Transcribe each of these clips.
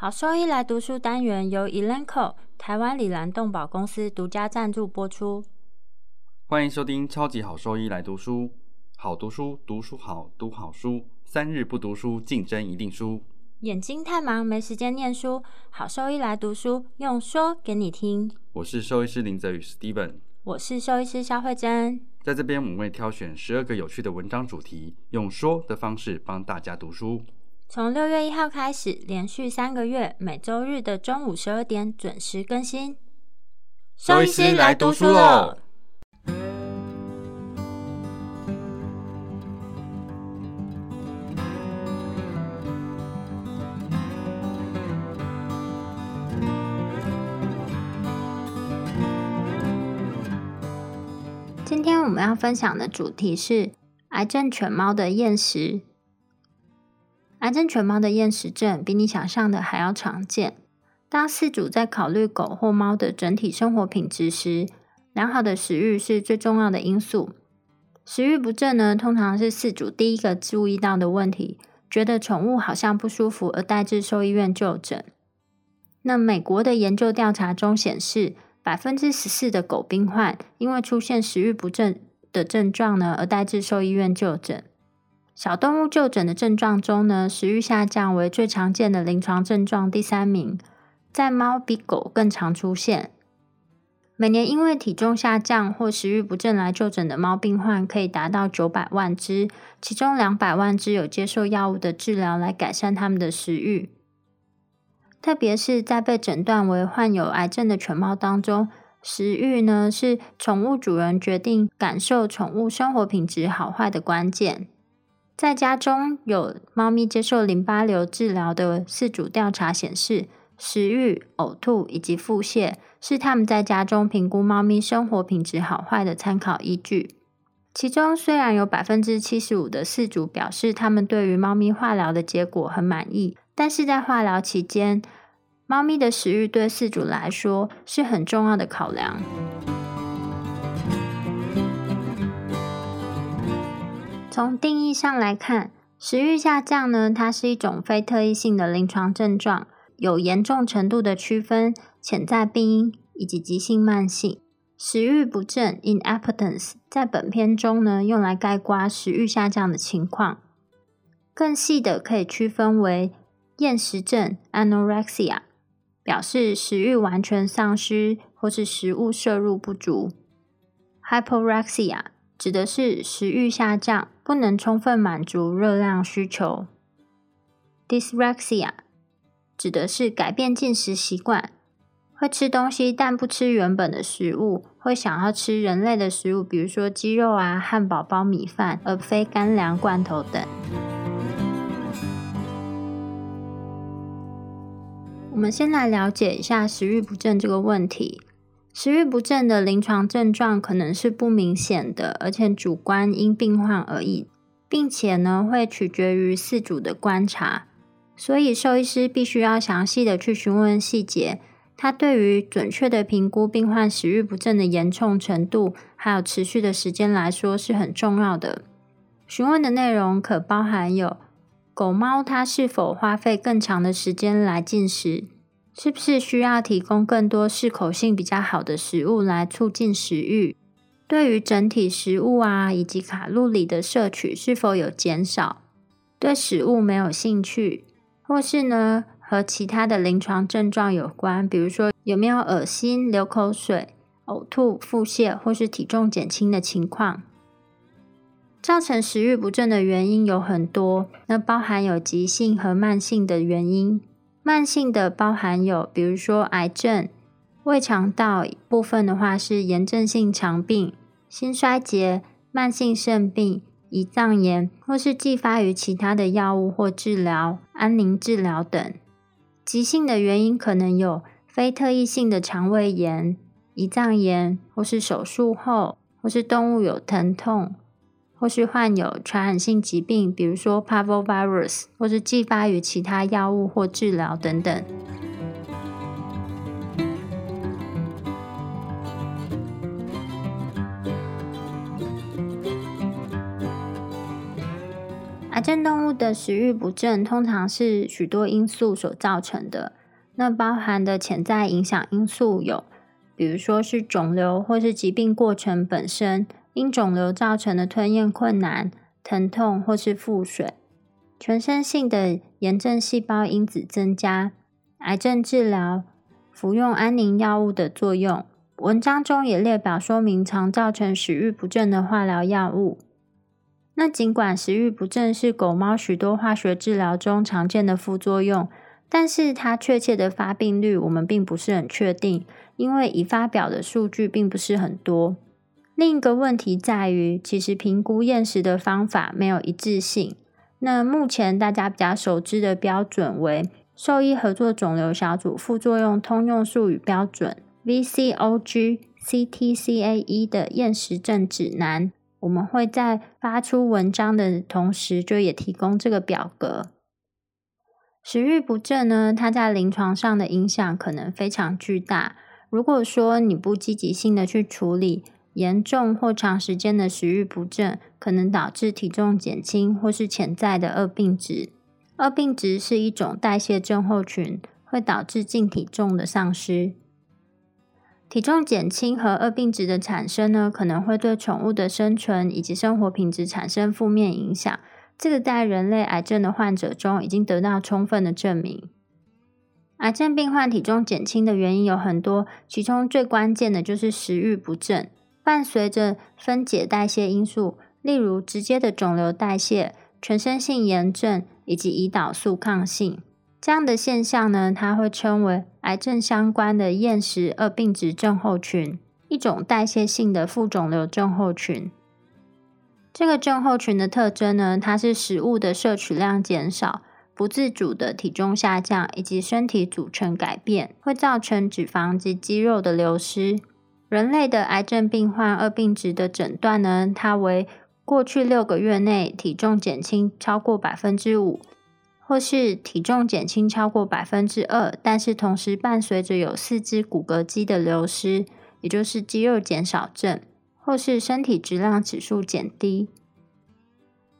好兽医来读书单元由 Elanco 台湾里兰动保公司独家赞助播出。欢迎收听超级好兽医来读书，好读书，读书好，读好书，三日不读书，竞争一定输。眼睛太忙没时间念书，好兽医来读书，用说给你听。我是兽医师林泽宇 Steven，我是兽医师肖慧珍。在这边我们会挑选十二个有趣的文章主题，用说的方式帮大家读书。从六月一号开始，连续三个月，每周日的中午十二点准时更新。兽医师来读书喽！今天我们要分享的主题是癌症犬猫的厌食。癌症犬猫的厌食症比你想象的还要常见。当饲主在考虑狗或猫的整体生活品质时，良好的食欲是最重要的因素。食欲不振呢，通常是饲主第一个注意到的问题，觉得宠物好像不舒服而带至兽医院就诊。那美国的研究调查中显示，百分之十四的狗病患因为出现食欲不振的症状呢，而带至兽医院就诊。小动物就诊的症状中呢，食欲下降为最常见的临床症状，第三名，在猫比狗更常出现。每年因为体重下降或食欲不振来就诊的猫病患可以达到九百万只，其中两百万只有接受药物的治疗来改善他们的食欲。特别是在被诊断为患有癌症的犬猫当中，食欲呢是宠物主人决定感受宠物生活品质好坏的关键。在家中有猫咪接受淋巴瘤治疗的饲主调查显示，食欲、呕吐以及腹泻是他们在家中评估猫咪生活品质好坏的参考依据。其中，虽然有百分之七十五的饲主表示他们对于猫咪化疗的结果很满意，但是在化疗期间，猫咪的食欲对饲主来说是很重要的考量。从定义上来看，食欲下降呢，它是一种非特异性的临床症状，有严重程度的区分潜在病因以及急性慢性。食欲不振 （inappetence） 在本篇中呢，用来概括食欲下降的情况。更细的可以区分为厌食症 （anorexia），表示食欲完全丧失或是食物摄入不足；hyporexia。指的是食欲下降，不能充分满足热量需求。Dysrexia 指的是改变进食习惯，会吃东西但不吃原本的食物，会想要吃人类的食物，比如说鸡肉啊、汉堡包、米饭，而非干粮、罐头等。我们先来了解一下食欲不振这个问题。食欲不振的临床症状可能是不明显的，而且主观因病患而异，并且呢会取决于饲主的观察，所以兽医师必须要详细的去询问细节，他对于准确的评估病患食欲不振的严重程度，还有持续的时间来说是很重要的。询问的内容可包含有狗猫它是否花费更长的时间来进食。是不是需要提供更多适口性比较好的食物来促进食欲？对于整体食物啊以及卡路里的摄取是否有减少？对食物没有兴趣，或是呢和其他的临床症状有关，比如说有没有恶心、流口水、呕吐、腹泻或是体重减轻的情况？造成食欲不振的原因有很多，那包含有急性和慢性的原因。慢性的包含有，比如说癌症、胃肠道部分的话是炎症性肠病、心衰竭、慢性肾病、胰脏炎，或是继发于其他的药物或治疗、安宁治疗等。急性的原因可能有非特异性的肠胃炎、胰脏炎，或是手术后，或是动物有疼痛。或是患有传染性疾病，比如说 Parvovirus，或是继发于其他药物或治疗等等。癌症动物的食欲不振，通常是许多因素所造成的。那包含的潜在影响因素有，比如说是肿瘤或是疾病过程本身，因肿瘤造成的吞咽困难、疼痛或是腹水，全身性的炎症细胞因子增加，癌症治疗、服用安宁药物的作用。文章中也列表说明常造成食欲不振的化疗药物。那尽管食欲不振是狗猫许多化学治疗中常见的副作用，但是它确切的发病率我们并不是很确定，因为已发表的数据并不是很多。另一个问题在于，其实评估厌食的方法没有一致性。那目前大家比较熟知的标准为兽医合作肿瘤小组副作用通用术语标准 （VCOG CTCAE） 的厌食症指南。我们会在发出文章的同时，就也提供这个表格。食欲不振呢，它在临床上的影响可能非常巨大。如果说你不积极性的去处理严重或长时间的食欲不振，可能导致体重减轻或是潜在的二病值。二病值是一种代谢症候群，会导致净体重的丧失。体重减轻和二病值的产生呢，可能会对宠物的生存以及生活品质产生负面影响。这个在人类癌症的患者中已经得到充分的证明。癌症病患体重减轻的原因有很多，其中最关键的就是食欲不振，伴随着分解代谢因素，例如直接的肿瘤代谢、全身性炎症以及胰岛素抗性。这样的现象呢，它会称为癌症相关的厌食二病质症候群，一种代谢性的副肿瘤症候群。这个症候群的特征呢，它是食物的摄取量减少、不自主的体重下降以及身体组成改变，会造成脂肪及肌肉的流失。人类的癌症病患二病值的诊断呢，它为过去六个月内体重减轻超过百分之五。或是体重减轻超过百分之二，但是同时伴随着有四肢骨骼肌的流失，也就是肌肉减少症，或是身体质量指数减低。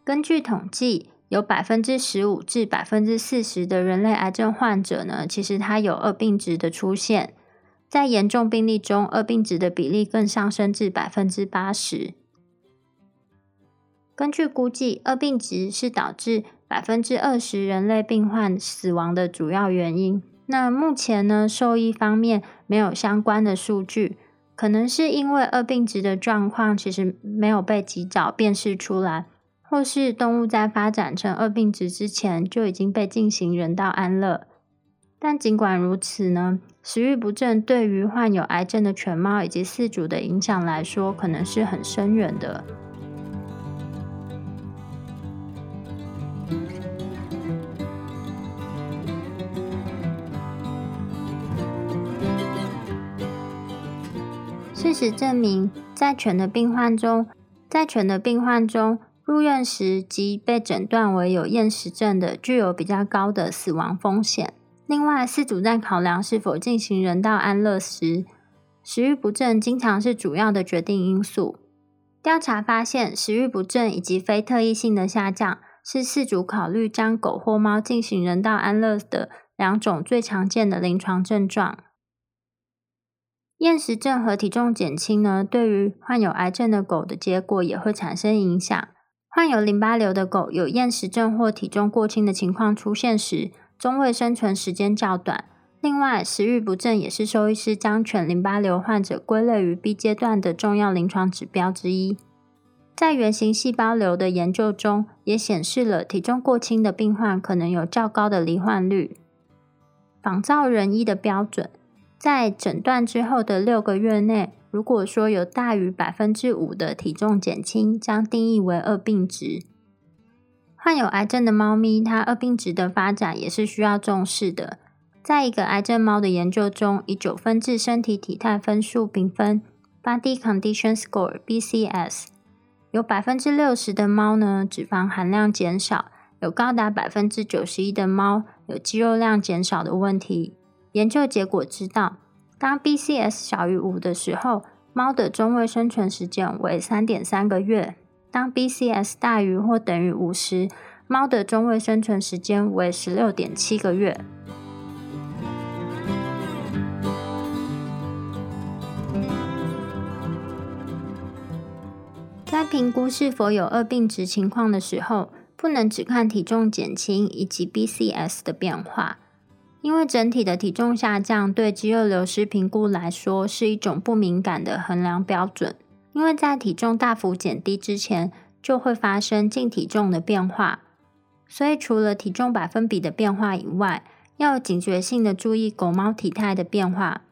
根据统计，有百分之十五至百分之四十的人类癌症患者呢，其实他有二病值的出现，在严重病例中，二病值的比例更上升至百分之八十。根据估计，二病值是导致百分之二十人类病患死亡的主要原因。那目前呢，兽医方面没有相关的数据，可能是因为二病值的状况其实没有被及早辨识出来，或是动物在发展成二病值之前就已经被进行人道安乐。但尽管如此呢，食欲不振对于患有癌症的犬猫以及饲主的影响来说，可能是很深远的。事实证明，在犬的病患中，在犬的病患中，入院时即被诊断为有厌食症的，具有比较高的死亡风险。另外，饲主在考量是否进行人道安乐时，食欲不振经常是主要的决定因素。调查发现，食欲不振以及非特异性的下降是饲主考虑将狗或猫进行人道安乐的两种最常见的临床症状。厌食症和体重减轻呢，对于患有癌症的狗的结果也会产生影响。患有淋巴瘤的狗有厌食症或体重过轻的情况出现时，中位生存时间较短。另外，食欲不振也是兽医师将犬淋巴瘤患者归类于 B 阶段的重要临床指标之一。在原型细胞瘤的研究中，也显示了体重过轻的病患可能有较高的罹患率。仿造人医的标准。在诊断之后的六个月内，如果说有大于百分之五的体重减轻，将定义为恶病值。患有癌症的猫咪，它二病值的发展也是需要重视的。在一个癌症猫的研究中，以九分制身体体态分数评分 （Body Condition Score，BCS），有百分之六十的猫呢脂肪含量减少，有高达百分之九十一的猫有肌肉量减少的问题。研究结果知道，当 BCS 小于五的时候，猫的中位生存时间为三点三个月；当 BCS 大于或等于五时，猫的中位生存时间为十六点七个月。在评估是否有二病值情况的时候，不能只看体重减轻以及 BCS 的变化，因为整体的体重下降对肌肉流失评估来说是一种不敏感的衡量标准。因为在体重大幅减低之前，就会发生净体重的变化，所以除了体重百分比的变化以外，要警觉性的注意狗猫体态的变化，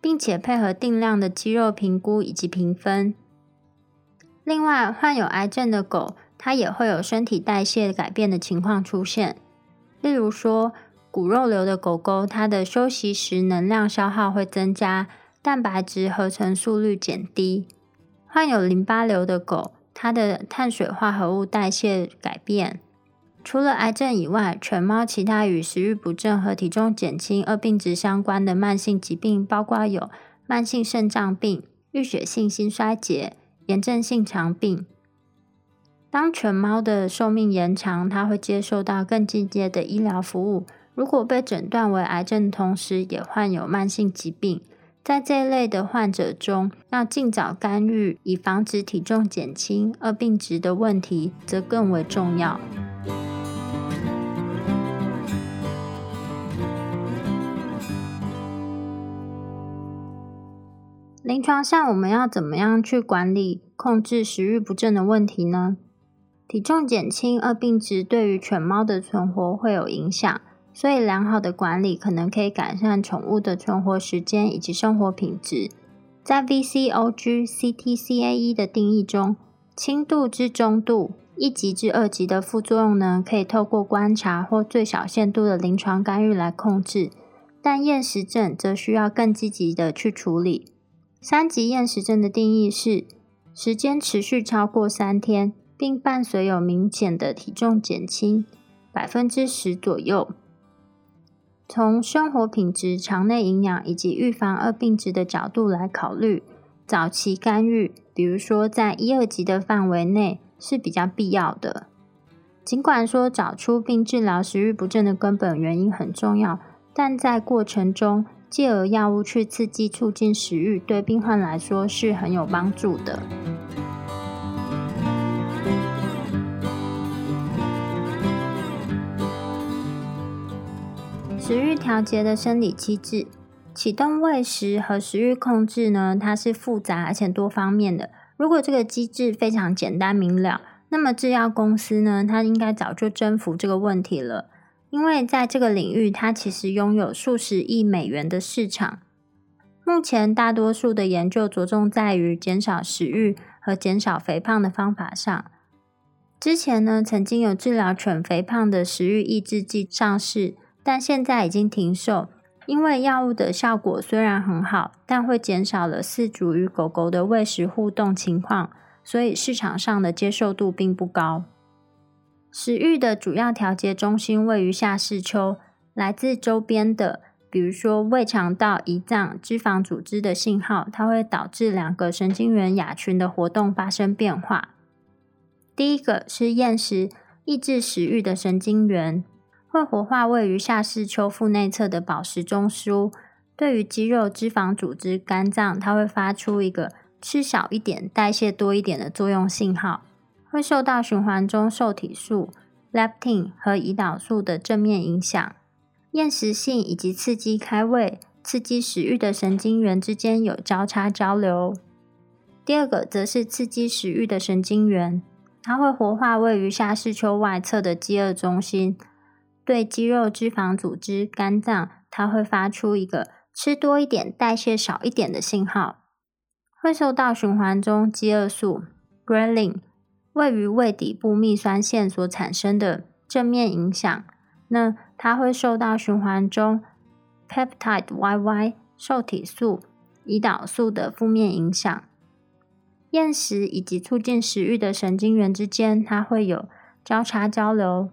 并且配合定量的肌肉评估以及评分。另外，患有癌症的狗，它也会有身体代谢改变的情况出现。例如说，骨肉瘤的狗狗，它的休息时能量消耗会增加，蛋白质合成速率减低。患有淋巴瘤的狗，它的碳水化合物代谢改变。除了癌症以外，犬猫其他与食欲不振和体重减轻二病值相关的慢性疾病，包括有慢性肾脏病、淤血性心衰竭。炎症性肠病。当犬猫的寿命延长，它会接受到更进阶的医疗服务。如果被诊断为癌症，同时也患有慢性疾病，在这一类的患者中，要尽早干预，以防止体重减轻，二病值的问题则更为重要。临床上，我们要怎么样去管理、控制食欲不振的问题呢？体重减轻二病值对于犬猫的存活会有影响，所以良好的管理可能可以改善宠物的存活时间以及生活品质。在 VCOG CTCAE 的定义中，轻度至中度、一级至二级的副作用呢，可以透过观察或最小限度的临床干预来控制，但厌食症则需要更积极的去处理。三级厌食症的定义是时间持续超过三天，并伴随有明显的体重减轻百分之十左右。从生活品质、肠内营养以及预防二病值的角度来考虑，早期干预，比如说在一二级的范围内是比较必要的。尽管说找出并治疗食欲不振的根本原因很重要，但在过程中。借由药物去刺激、促进食欲，对病患来说是很有帮助的。食欲调节的生理机制，启动喂食和食欲控制呢？它是复杂而且多方面的。如果这个机制非常简单明了，那么制药公司呢，它应该早就征服这个问题了。因为在这个领域，它其实拥有数十亿美元的市场。目前，大多数的研究着重在于减少食欲和减少肥胖的方法上。之前呢，曾经有治疗犬肥胖的食欲抑制剂上市，但现在已经停售，因为药物的效果虽然很好，但会减少了饲主与狗狗的喂食互动情况，所以市场上的接受度并不高。食欲的主要调节中心位于下视丘，来自周边的，比如说胃肠道、胰脏、脂肪组织的信号，它会导致两个神经元亚群的活动发生变化。第一个是厌食抑制食欲的神经元，会活化位于下视丘腹内侧的饱食中枢，对于肌肉、脂肪组织、肝脏，它会发出一个吃少一点、代谢多一点的作用信号。会受到循环中受体素 （leptin） 和胰岛素的正面影响。厌食性以及刺激开胃、刺激食欲的神经元之间有交叉交流。第二个则是刺激食欲的神经元，它会活化位于下视丘外侧的饥饿中心，对肌肉、脂肪组织、肝脏，它会发出一个吃多一点、代谢少一点的信号。会受到循环中饥饿素 g r e l i n。位于胃底部泌酸腺所产生的正面影响，那它会受到循环中 peptide YY 受体素、胰岛素的负面影响。厌食以及促进食欲的神经元之间，它会有交叉交流。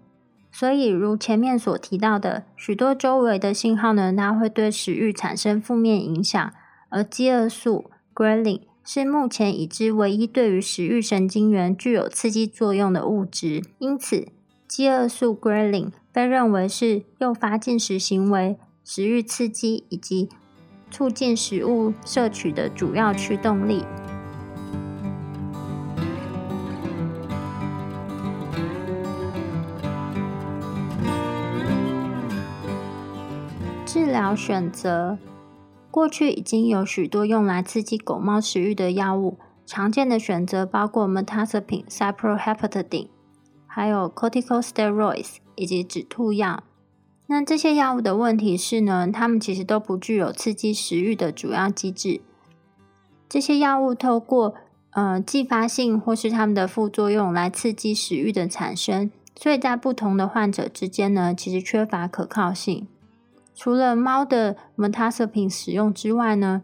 所以，如前面所提到的，许多周围的信号呢，它会对食欲产生负面影响，而饥饿素 g r e l i n。是目前已知唯一对于食欲神经元具有刺激作用的物质，因此饥饿素 g r e l i n 被认为是诱发进食行为、食欲刺激以及促进食物摄取的主要驱动力。治疗选择，过去已经有许多用来刺激狗猫食欲的药物，常见的选择包括 metazapine、cyproheptadine，还有 corticosteroids 以及止吐药。那这些药物的问题是呢，它们其实都不具有刺激食欲的主要机制。这些药物透过呃继发性或是它们的副作用来刺激食欲的产生，所以在不同的患者之间呢，其实缺乏可靠性。除了猫的 m e t a s p i n 使用之外呢，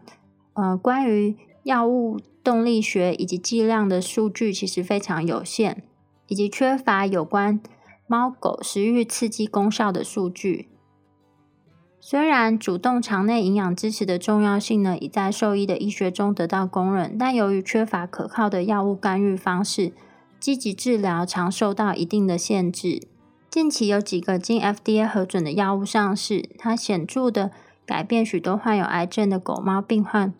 呃，关于药物动力学以及剂量的数据其实非常有限，以及缺乏有关猫狗食欲刺激功效的数据。虽然主动肠内营养支持的重要性呢，已在兽医的医学中得到公认，但由于缺乏可靠的药物干预方式，积极治疗常受到一定的限制。近期有几个经 FDA 核准的药物上市，它显著的改变许多患有癌症的狗猫病患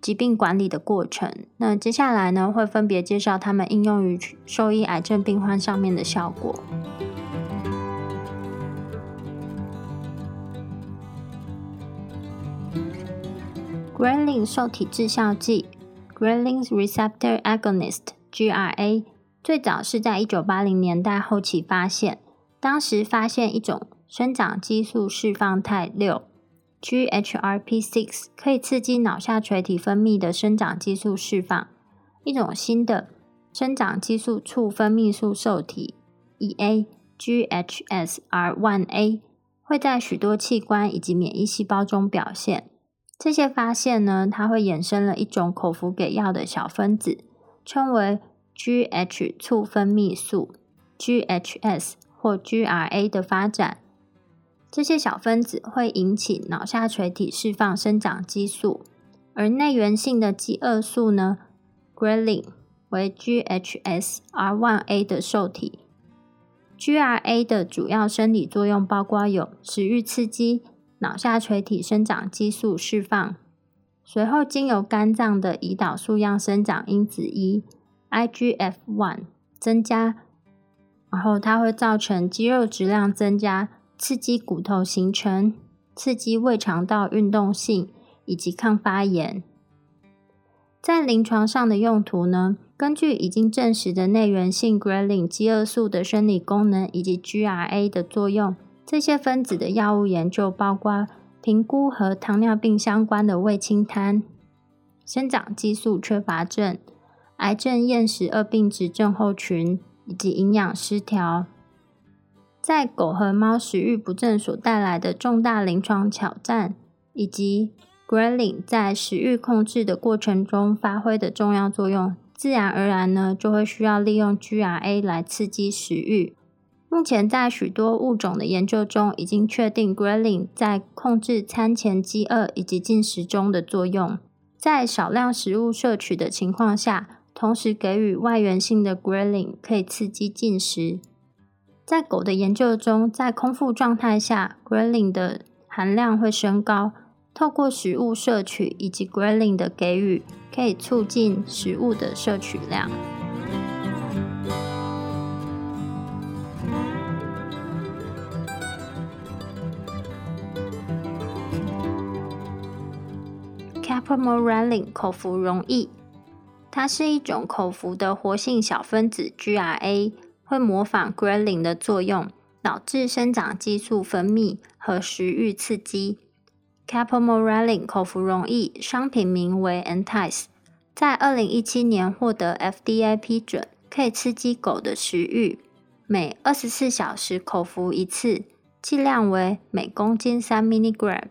疾病管理的过程。那接下来呢，会分别介绍它们应用于兽医癌症病患上面的效果。Grelin 受体致效剂 （Grelin Receptor Agonist，GRA） 最早是在一九八零年代后期发现。当时发现一种生长激素释放肽六 （GHRP6） 可以刺激脑下垂体分泌的生长激素释放。一种新的生长激素促分泌素受体 （EA）GHSR1A 会在许多器官以及免疫细胞中表现。这些发现呢，它会衍生了一种口服给药的小分子，称为 GH 促分泌素 （GHS）。或 GRA 的发展，这些小分子会引起脑下垂体释放生长激素，而内源性的饥饿素呢，ghrelin 为 GHSR1A 的受体。GRA 的主要生理作用包括有食欲刺激、脑下垂体生长激素释放，随后经由肝脏的胰岛素样生长因子一 IGF-1 增加。然后它会造成肌肉质量增加，刺激骨头形成，刺激胃肠道运动性以及抗发炎。在临床上的用途呢？根据已经证实的内源性 ghrelin 饥饿素的生理功能以及 GRA 的作用，这些分子的药物研究包括评估和糖尿病相关的胃清瘫、生长激素缺乏症、癌症厌食二病质症候群。以及营养失调，在狗和猫食欲不振所带来的重大临床挑战，以及 grelin 在食欲控制的过程中发挥的重要作用，自然而然呢，就会需要利用 GRA 来刺激食欲。目前在许多物种的研究中，已经确定 grelin 在控制餐前饥饿以及进食中的作用。在少量食物摄取的情况下。同时给予外源性的 ghrelin 可以刺激进食。在狗的研究中，在空腹状态下，ghrelin 的含量会升高。透过食物摄取以及 ghrelin 的给予，可以促进食物的摄取量。Capromorelin 口服容易。它是一种口服的活性小分子 GRA，会模仿 grelin 的作用，导致生长激素分泌和食欲刺激。Capomorelin 口服容易，商品名为 Entice，在二零一七年获得 FDA 批准，可以刺激狗的食欲，每二十四小时口服一次，剂量为每公斤三 milligram。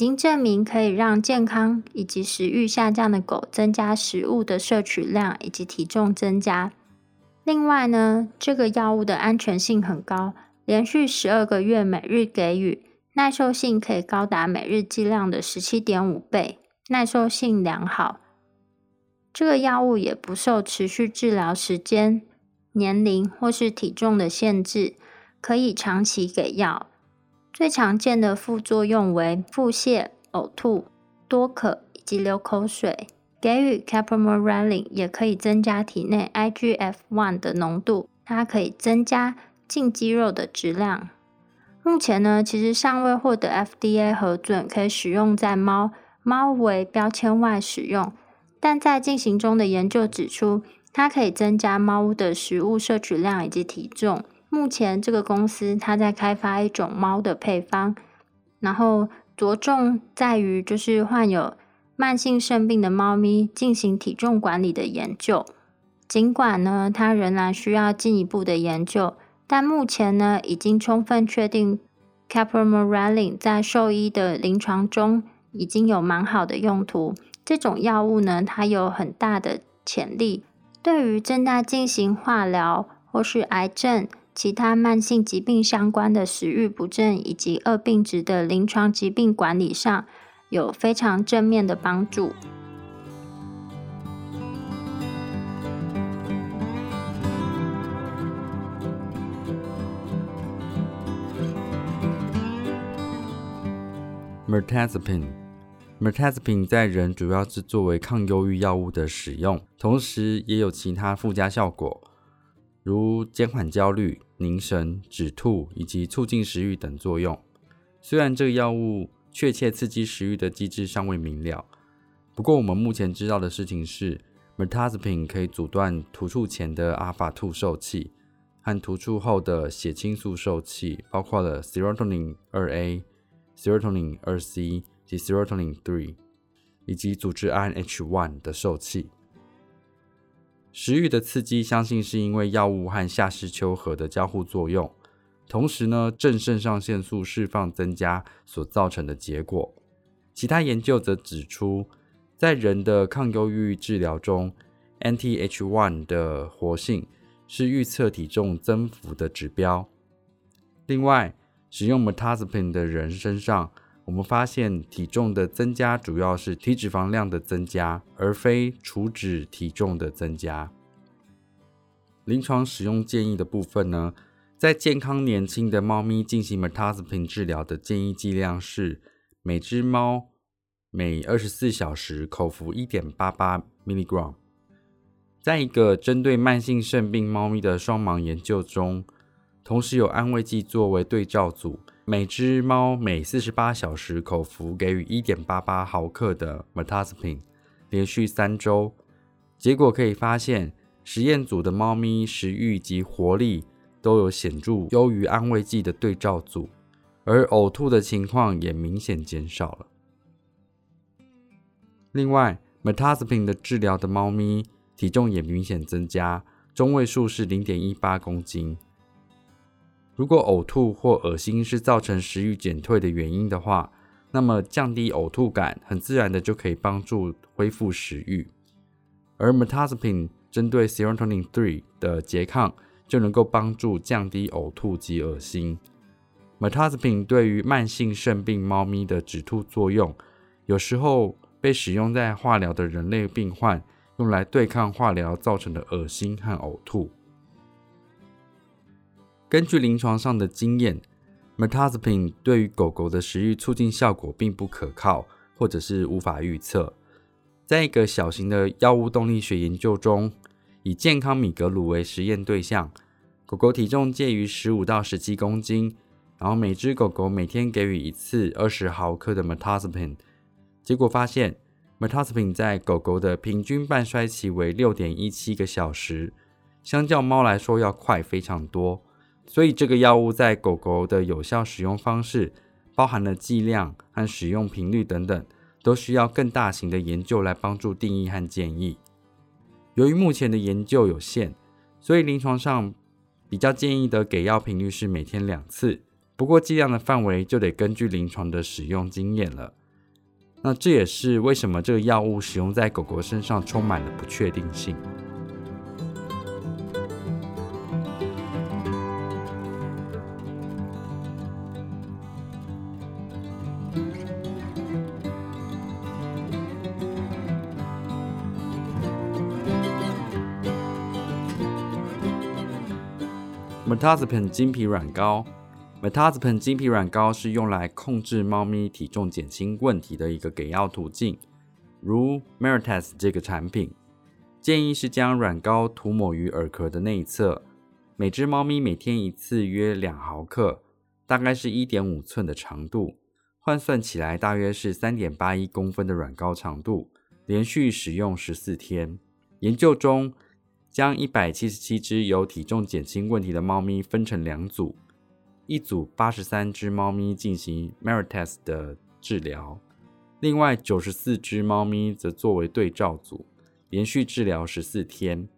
已经证明可以让健康以及食欲下降的狗增加食物的摄取量以及体重增加。另外呢，这个药物的安全性很高，连续十二个月每日给予，耐受性可以高达每日剂量的十七点五倍，耐受性良好。这个药物也不受持续治疗时间、年龄或是体重的限制，可以长期给药。最常见的副作用为腹泻、呕吐、多渴以及流口水。给予 capromorelin 也可以增加体内 IGF-1 的浓度，它可以增加净肌肉的质量。目前呢，其实尚未获得 FDA 核准，可以使用在猫猫为标签外使用。但在进行中的研究指出，它可以增加猫的食物摄取量以及体重。目前，这个公司它在开发一种猫的配方，然后着重在于就是患有慢性肾病的猫咪进行体重管理的研究。尽管呢，它仍然需要进一步的研究，但目前呢，已经充分确定 capromorelin 在兽医的临床中已经有蛮好的用途。这种药物呢，它有很大的潜力，对于正在进行化疗或是癌症。其他慢性疾病相关的食欲不振以及恶病质的临床疾病管理上有非常正面的帮助。Mirtazapine，Mirtazapine 在人主要是作为抗忧郁药物的使用，同时也有其他附加效果。如减缓焦虑、凝神、止吐以及促进食欲等作用。虽然这个药物确切刺激食欲的机制尚未明了，不过我们目前知道的事情是，Mirtazapine 可以阻断突触前的阿法兔受器和突触后的血清素受器，包括了 Serotonin 2A、Serotonin 2C 及 Serotonin 3，以及组织胺 H1 的受器。食欲的刺激，相信是因为药物和下视丘核的交互作用，同时呢，正肾上腺素释放增加所造成的结果。其他研究则指出，在人的抗忧郁治疗中，NTH1 的活性是预测体重增幅的指标。另外，使用 Mirtazapine 的人身上。我们发现体重的增加主要是体脂肪量的增加，而非除脂体重的增加。临床使用建议的部分呢，在健康年轻的猫咪进行 metaspin 治疗的建议剂量是每只猫每二十四小时口服一点八八 milligram。在一个针对慢性肾病猫咪的双盲研究中，同时有安慰剂作为对照组。每只猫每四十八小时口服给予一点八八毫克的 metaspin，连续三周，结果可以发现，实验组的猫咪食欲及活力都有显著优于安慰剂的对照组，而呕吐的情况也明显减少了。另外，metaspin 的治疗的猫咪体重也明显增加，中位数是零点一八公斤。如果呕吐或恶心是造成食欲减退的原因的话，那么降低呕吐感很自然的就可以帮助恢复食欲。而 m e t a z a p i n 针对 Serotonin 3的拮抗就能够帮助降低呕吐及恶心。m e t a z a p i n 对于慢性肾病猫咪的止吐作用，有时候被使用在化疗的人类病患，用来对抗化疗造成的恶心和呕吐。根据临床上的经验 m e t a z p i n 对于狗狗的食欲促进效果并不可靠，或者是无法预测。在一个小型的药物动力学研究中，以健康米格鲁为实验对象，狗狗体重介于十五到十七公斤，然后每只狗狗每天给予一次二十毫克的 m e t a z p i n 结果发现 m e t a z p i n 在狗狗的平均半衰期为六点一七个小时，相较猫来说要快非常多。所以，这个药物在狗狗的有效使用方式，包含了剂量和使用频率等等，都需要更大型的研究来帮助定义和建议。由于目前的研究有限，所以临床上比较建议的给药频率是每天两次。不过，剂量的范围就得根据临床的使用经验了。那这也是为什么这个药物使用在狗狗身上充满了不确定性。Metazepam 精皮软膏。Metazepam 精皮软膏是用来控制猫咪体重减轻问题的一个给药途径。如 Merites 这个产品，建议是将软膏涂抹于耳壳的内侧，每只猫咪每天一次，约两毫克，大概是一点五寸的长度，换算起来大约是三点八一公分的软膏长度，连续使用十四天。研究中，将一百七十七只有体重减轻问题的猫咪分成两组，一组八十三只猫咪进行 Merites 的治疗。另外九十四只猫咪则作为对照组，连续治疗十四天。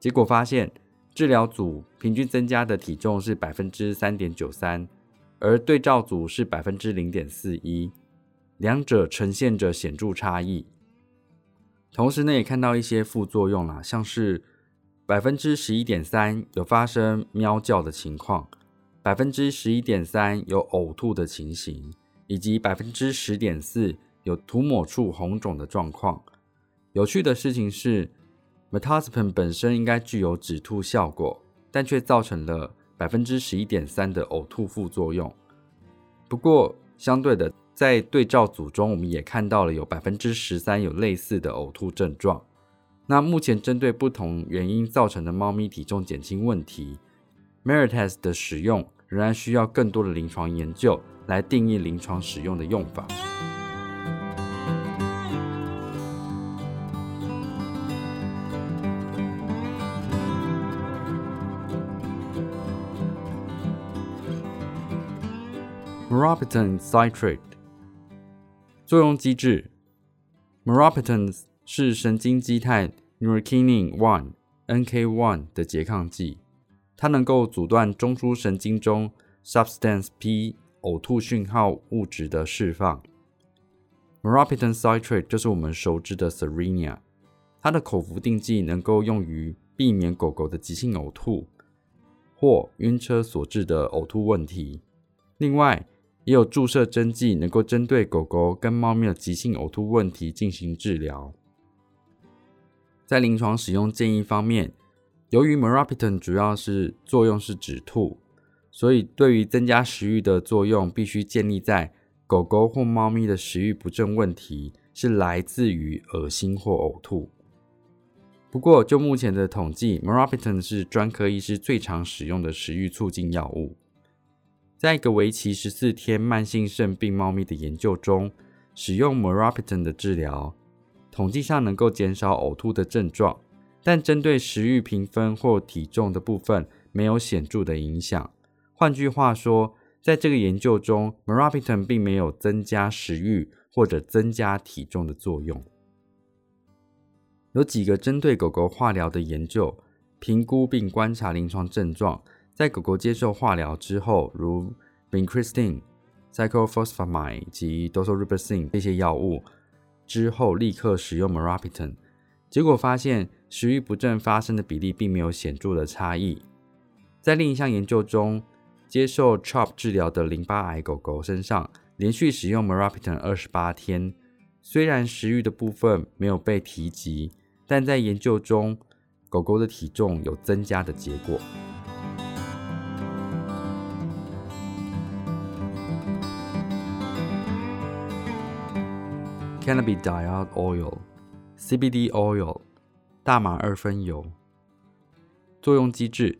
结果发现，治疗组平均增加的体重是百分之三点九三，而对照组是百分之零点四一，两者呈现着显著差异。同时呢，也看到一些副作用啦，像是百分之十一点三有发生喵叫的情况，百分之十一点三有呕吐的情形。以及百分之十点四有涂抹处红肿的状况。有趣的事情是，metaspan 本身应该具有止吐效果，但却造成了百分之十一点三的呕吐副作用。不过，相对的，在对照组中，我们也看到了有百分之十三有类似的呕吐症状。那目前针对不同原因造成的猫咪体重减轻问题，Merites 的使用仍然需要更多的临床研究。来定义临床使用的用法。Meropetam citrate 作用机制：Meropetam 是神经基肽 Neurokinin one NK one 的拮抗剂，它能够阻断中枢神经中 Substance P。呕吐讯号物质的释放，Meropetam citrate 就是我们熟知的 Serenia，它的口服定剂能够用于避免狗狗的急性呕吐或晕车所致的呕吐问题。另外，也有注射针剂能够针对狗狗跟猫咪的急性呕吐问题进行治疗。在临床使用建议方面，由于 Meropetam 主要是作用是止吐。所以，对于增加食欲的作用，必须建立在狗狗或猫咪的食欲不振问题是来自于恶心或呕吐。不过，就目前的统计，Meropetam 是专科医师最常使用的食欲促进药物。在一个为期十四天慢性肾病猫咪的研究中，使用 Meropetam 的治疗，统计上能够减少呕吐的症状，但针对食欲评分或体重的部分没有显著的影响。换句话说，在这个研究中，Meropetam 并没有增加食欲或者增加体重的作用。有几个针对狗狗化疗的研究，评估并观察临床症状，在狗狗接受化疗之后，如 Vincristine、Cyclophosphamide 及 Doxorubicin 这些药物之后，立刻使用 Meropetam，结果发现食欲不振发生的比例并没有显著的差异。在另一项研究中，接受 CHOP 治疗的淋巴癌狗狗身上，连续使用 Meropetam 二十八天，虽然食欲的部分没有被提及，但在研究中，狗狗的体重有增加的结果。Cannabis diol oil（CBD oil） 大麻二酚油，作用机制。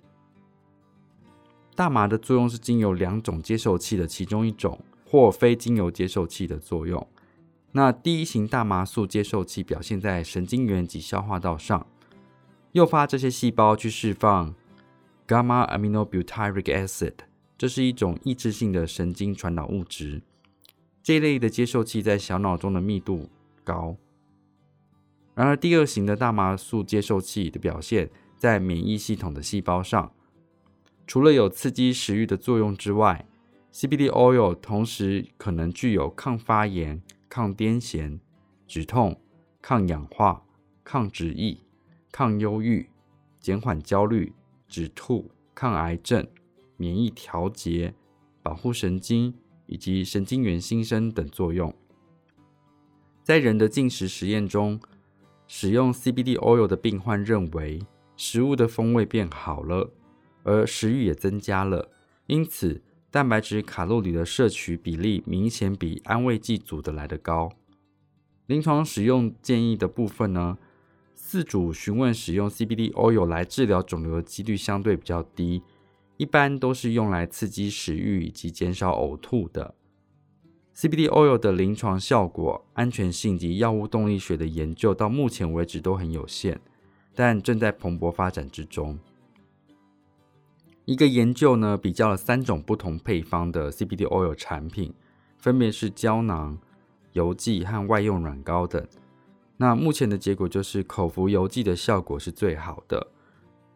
大麻的作用是经由两种接受器的其中一种，或非经由接受器的作用。那第一型大麻素接受器表现在神经元及消化道上，诱发这些细胞去释放 gamma aminobutyric acid，这是一种抑制性的神经传导物质。这一类的接受器在小脑中的密度高。然而，第二型的大麻素接受器的表现在免疫系统的细胞上。除了有刺激食欲的作用之外，CBD oil 同时可能具有抗发炎、抗癫痫、止痛、抗氧化、抗脂溢、抗忧郁、减缓焦虑、止吐、抗癌症、免疫调节、保护神经以及神经元新生等作用。在人的进食实验中，使用 CBD oil 的病患认为食物的风味变好了。而食欲也增加了，因此蛋白质卡路里的摄取比例明显比安慰剂组的来得高。临床使用建议的部分呢，四组询问使用 CBD oil 来治疗肿瘤的几率相对比较低，一般都是用来刺激食欲以及减少呕吐的。CBD oil 的临床效果、安全性及药物动力学的研究到目前为止都很有限，但正在蓬勃发展之中。一个研究呢，比较了三种不同配方的 CBD oil 产品，分别是胶囊。油剂和外用软膏等，那目前的结果就是口服油剂的效果是最好的。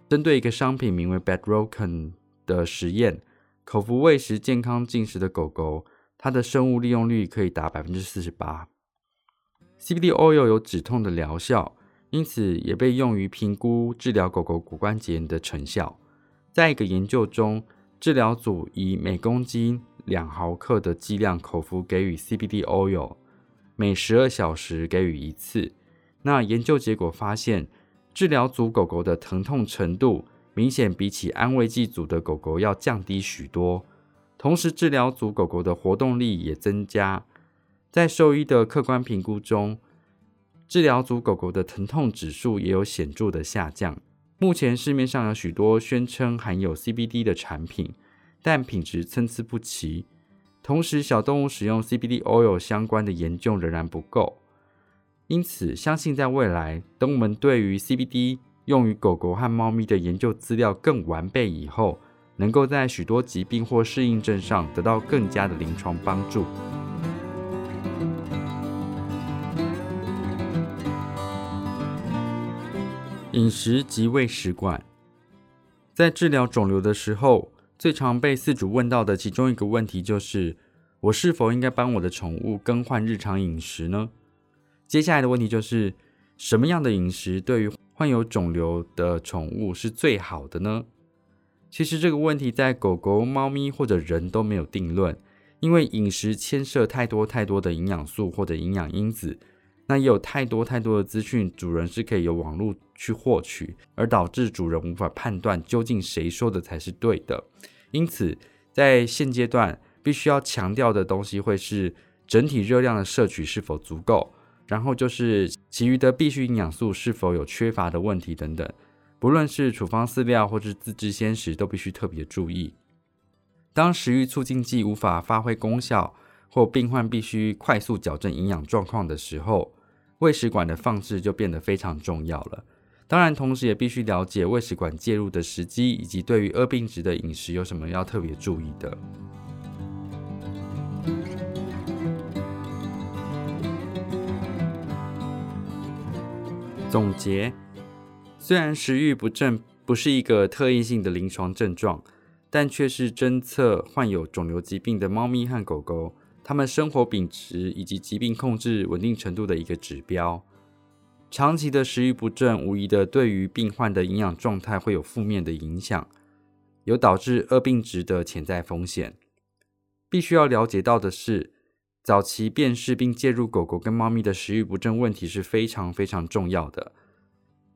针对一个商品名为 Bedrocan 的实验，口服喂食健康进食的狗狗，它的生物利用率可以达百分之四十八。CBD oil 有止痛的疗效，因此也被用于评估治疗狗狗骨关节炎的成效。在一个研究中，治疗组以每公斤两毫克的剂量口服给予 CBD oil。每十二小时给予一次。那研究结果发现，治疗组狗狗的疼痛程度明显比起安慰剂组的狗狗要降低许多。同时，治疗组狗狗的活动力也增加。在兽医的客观评估中，治疗组狗狗的疼痛指数也有显著的下降。目前市面上有许多宣称含有 CBD 的产品，但品质参差不齐。同时，小动物使用 CBD oil 相关的研究仍然不够，因此相信在未来，等我们对于 CBD 用于狗狗和猫咪的研究资料更完备以后，能够在许多疾病或适应症上得到更加的临床帮助。饮食及喂食管，在治疗肿瘤的时候。最常被饲主问到的其中一个问题就是：我是否应该帮我的宠物更换日常饮食呢？接下来的问题就是：什么样的饮食对于患有肿瘤的宠物是最好的呢？其实这个问题在狗狗、猫咪或者人都没有定论，因为饮食牵涉太多太多的营养素或者营养因子。那也有太多太多的资讯，主人是可以由网络去获取，而导致主人无法判断究竟谁说的才是对的。因此，在现阶段必须要强调的东西会是整体热量的摄取是否足够，然后就是其余的必需营养素是否有缺乏的问题等等。不论是处方饲料或是自制鲜食，都必须特别注意。当食欲促进剂无法发挥功效，或病患必须快速矫正营养状况的时候，胃食管的放置就变得非常重要了。当然，同时也必须了解胃食管介入的时机，以及对于恶病质的饮食有什么要特别注意的。总结：虽然食欲不振不是一个特异性的临床症状，但却是侦测患有肿瘤疾病的猫咪和狗狗。它们生活品质以及疾病控制稳定程度的一个指标。长期的食欲不振，无疑的对于病患的营养状态会有负面的影响，有导致恶病值的潜在风险。必须要了解到的是，早期辨识并介入狗狗跟猫咪的食欲不振问题是非常非常重要的。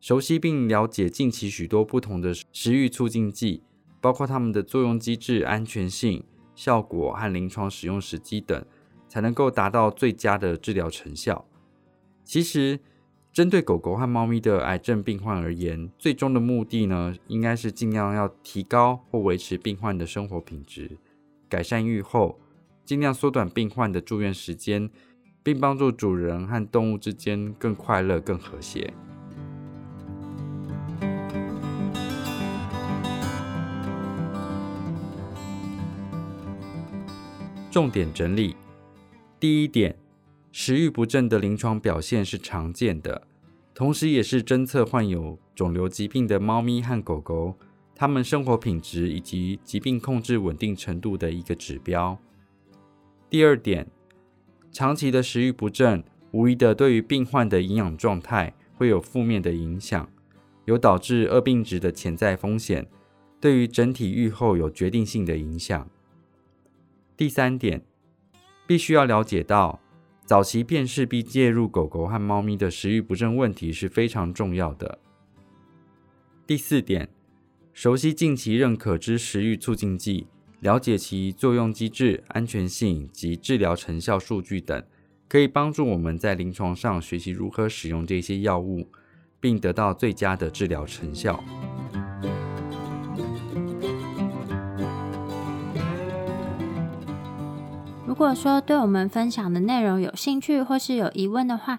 熟悉并了解近期许多不同的食欲促进剂，包括它们的作用机制、安全性。效果和临床使用时机等，才能够达到最佳的治疗成效。其实，针对狗狗和猫咪的癌症病患而言，最终的目的呢，应该是尽量要提高或维持病患的生活品质，改善愈后，尽量缩短病患的住院时间，并帮助主人和动物之间更快乐、更和谐。重点整理：第一点，食欲不振的临床表现是常见的，同时也是侦测患有肿瘤疾病的猫咪和狗狗它们生活品质以及疾病控制稳定程度的一个指标。第二点，长期的食欲不振无疑的对于病患的营养状态会有负面的影响，有导致恶病值的潜在风险，对于整体愈后有决定性的影响。第三点，必须要了解到，早期辨识并介入狗狗和猫咪的食欲不振问题是非常重要的。第四点，熟悉近期认可之食欲促进剂，了解其作用机制、安全性及治疗成效数据等，可以帮助我们在临床上学习如何使用这些药物，并得到最佳的治疗成效。如果说对我们分享的内容有兴趣或是有疑问的话，